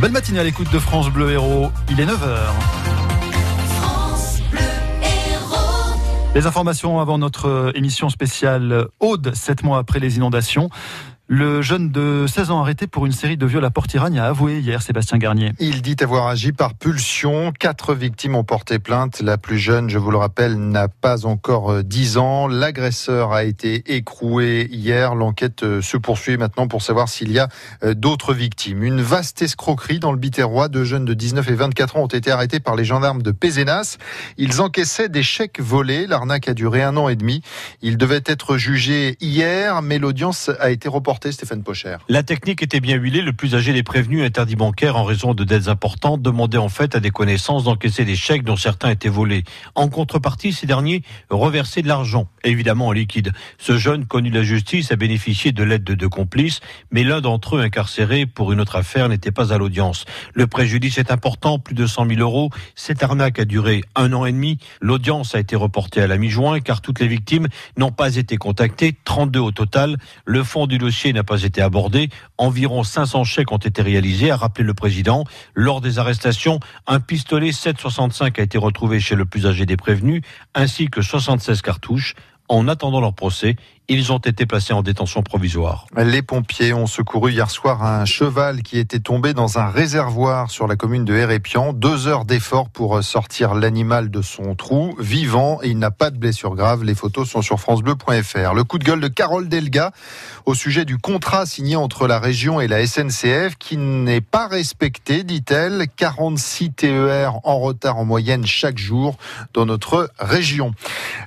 Belle matinée à l'écoute de France Bleu Héros. Il est 9h. Les informations avant notre émission spéciale Aude, 7 mois après les inondations. Le jeune de 16 ans arrêté pour une série de viols à Portiragne a avoué hier Sébastien Garnier. Il dit avoir agi par pulsion. Quatre victimes ont porté plainte. La plus jeune, je vous le rappelle, n'a pas encore 10 ans. L'agresseur a été écroué hier. L'enquête euh, se poursuit maintenant pour savoir s'il y a euh, d'autres victimes. Une vaste escroquerie dans le Biterrois. Deux jeunes de 19 et 24 ans ont été arrêtés par les gendarmes de Pézenas. Ils encaissaient des chèques volés. L'arnaque a duré un an et demi. Ils devaient être jugés hier, mais l'audience a été reportée La technique était bien huilée. Le plus âgé des prévenus, interdit bancaire en raison de dettes importantes, demandait en fait à des connaissances d'encaisser des chèques dont certains étaient volés. En contrepartie, ces derniers reversaient de l'argent, évidemment en liquide. Ce jeune, connu de la justice, a bénéficié de l'aide de deux complices, mais l'un d'entre eux, incarcéré pour une autre affaire, n'était pas à l'audience. Le préjudice est important, plus de 100 000 euros. Cette arnaque a duré un an et demi. L'audience a été reportée à la mi-juin car toutes les victimes n'ont pas été contactées, 32 au total. Le fond du dossier n'a pas été abordé. Environ 500 chèques ont été réalisés, a rappelé le président. Lors des arrestations, un pistolet 7,65 a été retrouvé chez le plus âgé des prévenus, ainsi que 76 cartouches. En attendant leur procès, ils ont été placés en détention provisoire. Les pompiers ont secouru hier soir un cheval qui était tombé dans un réservoir sur la commune de Hérépian. Deux heures d'effort pour sortir l'animal de son trou, vivant, et il n'a pas de blessure grave. Les photos sont sur francebleu.fr. Le coup de gueule de Carole Delga au sujet du contrat signé entre la région et la SNCF qui n'est pas respecté, dit-elle. 46 TER en retard en moyenne chaque jour dans notre région.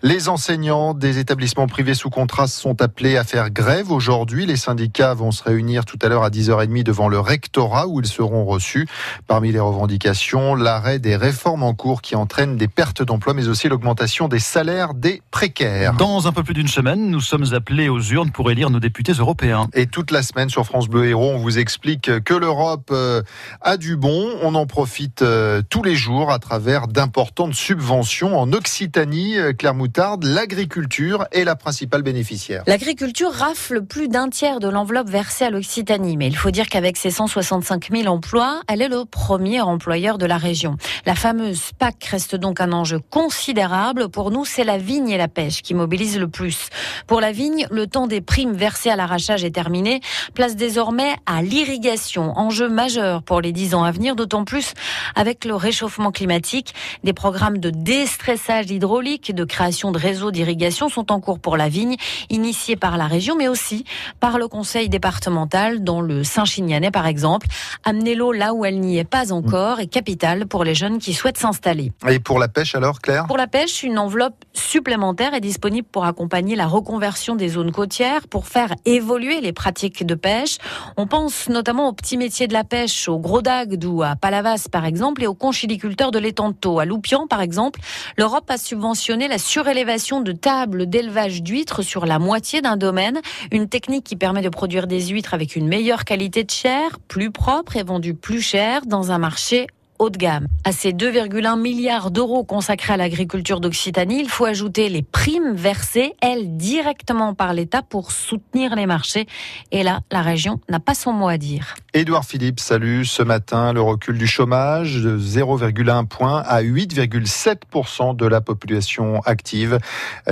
Les enseignants des établissements privés sous contrat sont appelés à faire grève aujourd'hui. Les syndicats vont se réunir tout à l'heure à 10h30 devant le rectorat où ils seront reçus. Parmi les revendications, l'arrêt des réformes en cours qui entraînent des pertes d'emplois, mais aussi l'augmentation des salaires des précaires. Dans un peu plus d'une semaine, nous sommes appelés aux urnes pour élire nos députés européens. Et toute la semaine sur France Bleu Héros, on vous explique que l'Europe euh, a du bon. On en profite euh, tous les jours à travers d'importantes subventions en Occitanie. Euh, Claire Moutarde, l'agriculture est la principale bénéficiaire. L'agriculture rafle plus d'un tiers de l'enveloppe versée à l'Occitanie, mais il faut dire qu'avec ses 165 000 emplois, elle est le premier employeur de la région. La fameuse PAC reste donc un enjeu considérable. Pour nous, c'est la vigne et la pêche qui mobilisent le plus. Pour la vigne, le temps des primes versées à l'arrachage est terminé. Place désormais à l'irrigation, enjeu majeur pour les dix ans à venir, d'autant plus avec le réchauffement climatique. Des programmes de déstressage hydraulique, de création de réseaux d'irrigation sont en cours pour la vigne initié par la région, mais aussi par le conseil départemental, dans le Saint-Chinianais par exemple. Amener l'eau là où elle n'y est pas encore est capital pour les jeunes qui souhaitent s'installer. Et pour la pêche alors, Claire? Pour la pêche, une enveloppe supplémentaire est disponible pour accompagner la reconversion des zones côtières, pour faire évoluer les pratiques de pêche. On pense notamment aux petits métiers de la pêche, au gros d'Agde ou à Palavas par exemple, et aux conchiliculteurs de l'étanto. À Loupian par exemple, l'Europe a subventionné la surélévation de tables d'élevage d'huîtres sur la moitié d'un domaine. Une technique qui permet de produire des huîtres avec une meilleure qualité de chair, plus propre et vendue plus cher dans un marché haut de gamme. À ces 2,1 milliards d'euros consacrés à l'agriculture d'Occitanie, il faut ajouter les primes versées, elles, directement par l'État pour soutenir les marchés. Et là, la région n'a pas son mot à dire. Édouard Philippe, salut. Ce matin, le recul du chômage de 0,1 point à 8,7% de la population active.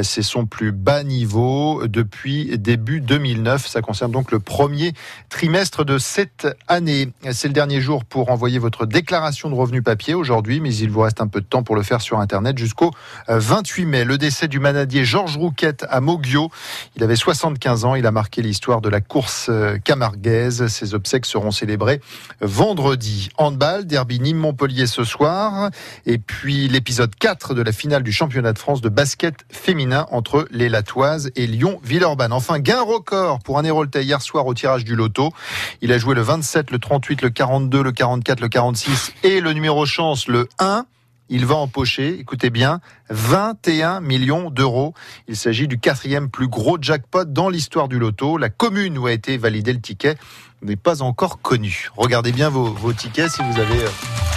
C'est son plus bas niveau depuis début 2009. Ça concerne donc le premier trimestre de cette année. C'est le dernier jour pour envoyer votre déclaration de revenu papier aujourd'hui, mais il vous reste un peu de temps pour le faire sur Internet jusqu'au 28 euh, mai. Le décès du manadier Georges Rouquette à Moguio. Il avait 75 ans. Il a marqué l'histoire de la course camarguaise. Ses obsèques seront célébrées vendredi. Handball, derby Nîmes-Montpellier ce soir. Et puis l'épisode 4 de la finale du championnat de France de basket féminin entre les Latoises et Lyon-Villeurbanne. Enfin, gain record pour un Héroltais hier soir au tirage du loto. Il a joué le 27, le 38, le 42, le 44, le 46 et le numéro chance, le 1, il va empocher, écoutez bien, 21 millions d'euros. Il s'agit du quatrième plus gros jackpot dans l'histoire du loto. La commune où a été validé le ticket n'est pas encore connue. Regardez bien vos, tickets si vous avez... Euh,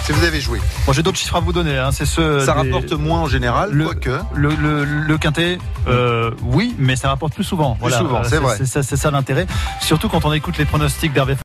si vous avez joué. Moi j'ai d'autres chiffres à vous donner. Hein. C'est ce. Ça rapporte moins en général, le, quoique. Le, le, quintet, euh, oui, mais ça rapporte plus souvent. Plus souvent, c'est vrai. C'est ça, ça l'intérêt. Surtout quand on écoute les pronostics d'Hervé